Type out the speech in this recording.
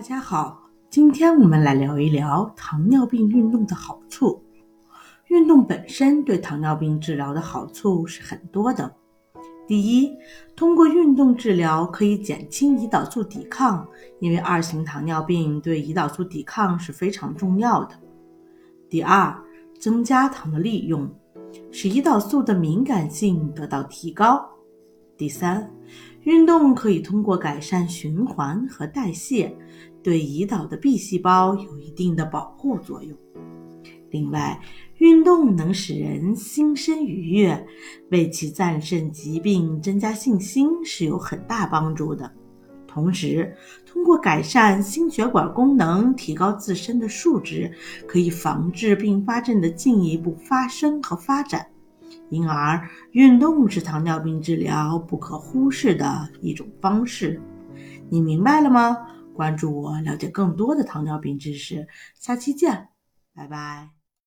大家好，今天我们来聊一聊糖尿病运动的好处。运动本身对糖尿病治疗的好处是很多的。第一，通过运动治疗可以减轻胰岛素抵抗，因为二型糖尿病对胰岛素抵抗是非常重要的。第二，增加糖的利用，使胰岛素的敏感性得到提高。第三，运动可以通过改善循环和代谢，对胰岛的 B 细胞有一定的保护作用。另外，运动能使人心身愉悦，为其战胜疾病增加信心是有很大帮助的。同时，通过改善心血管功能，提高自身的数值，可以防治并发症的进一步发生和发展。因而，运动是糖尿病治疗不可忽视的一种方式。你明白了吗？关注我，了解更多的糖尿病知识。下期见，拜拜。